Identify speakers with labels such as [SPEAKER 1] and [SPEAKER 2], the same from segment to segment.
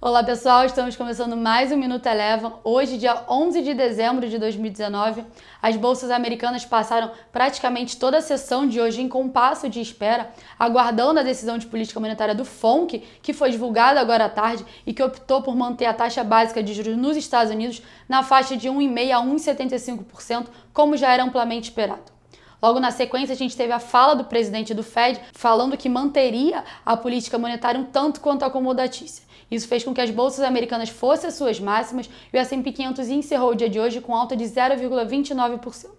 [SPEAKER 1] Olá pessoal, estamos começando mais um Minuto Eleva. Hoje, dia 11 de dezembro de 2019, as bolsas americanas passaram praticamente toda a sessão de hoje em compasso de espera, aguardando a decisão de política monetária do FONC, que foi divulgada agora à tarde e que optou por manter a taxa básica de juros nos Estados Unidos na faixa de 1,5% a 1,75%, como já era amplamente esperado. Logo na sequência, a gente teve a fala do presidente do Fed falando que manteria a política monetária um tanto quanto acomodatícia. Isso fez com que as bolsas americanas fossem as suas máximas e o S&P 500 encerrou o dia de hoje com alta de 0,29%.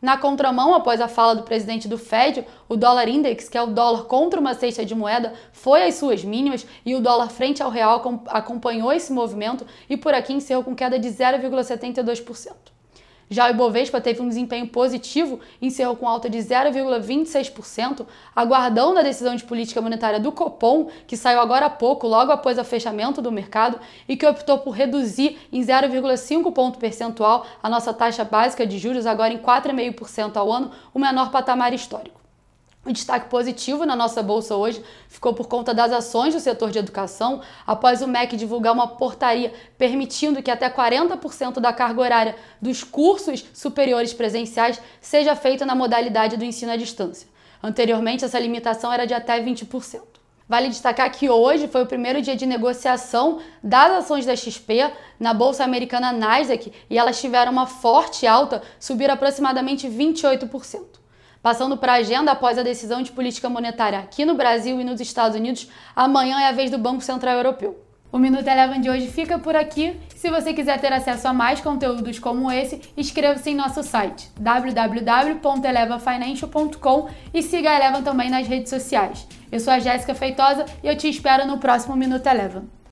[SPEAKER 1] Na contramão, após a fala do presidente do Fed, o dólar index, que é o dólar contra uma cesta de moeda, foi às suas mínimas e o dólar frente ao real acompanhou esse movimento e por aqui encerrou com queda de 0,72%. Já o Ibovespa teve um desempenho positivo, encerrou com alta de 0,26%, aguardando a decisão de política monetária do Copom, que saiu agora há pouco, logo após o fechamento do mercado, e que optou por reduzir em 0,5 ponto percentual a nossa taxa básica de juros, agora em 4,5% ao ano, o menor patamar histórico. O destaque positivo na nossa bolsa hoje ficou por conta das ações do setor de educação, após o MEC divulgar uma portaria permitindo que até 40% da carga horária dos cursos superiores presenciais seja feita na modalidade do ensino à distância. Anteriormente, essa limitação era de até 20%. Vale destacar que hoje foi o primeiro dia de negociação das ações da XP na bolsa americana Nasdaq e elas tiveram uma forte alta, subir aproximadamente 28%. Passando para a agenda após a decisão de política monetária aqui no Brasil e nos Estados Unidos, amanhã é a vez do Banco Central Europeu. O Minuto Eleven de hoje fica por aqui. Se você quiser ter acesso a mais conteúdos como esse, inscreva-se em nosso site www.elevafinancial.com e siga a Eleven também nas redes sociais. Eu sou a Jéssica Feitosa e eu te espero no próximo Minuto Eleven.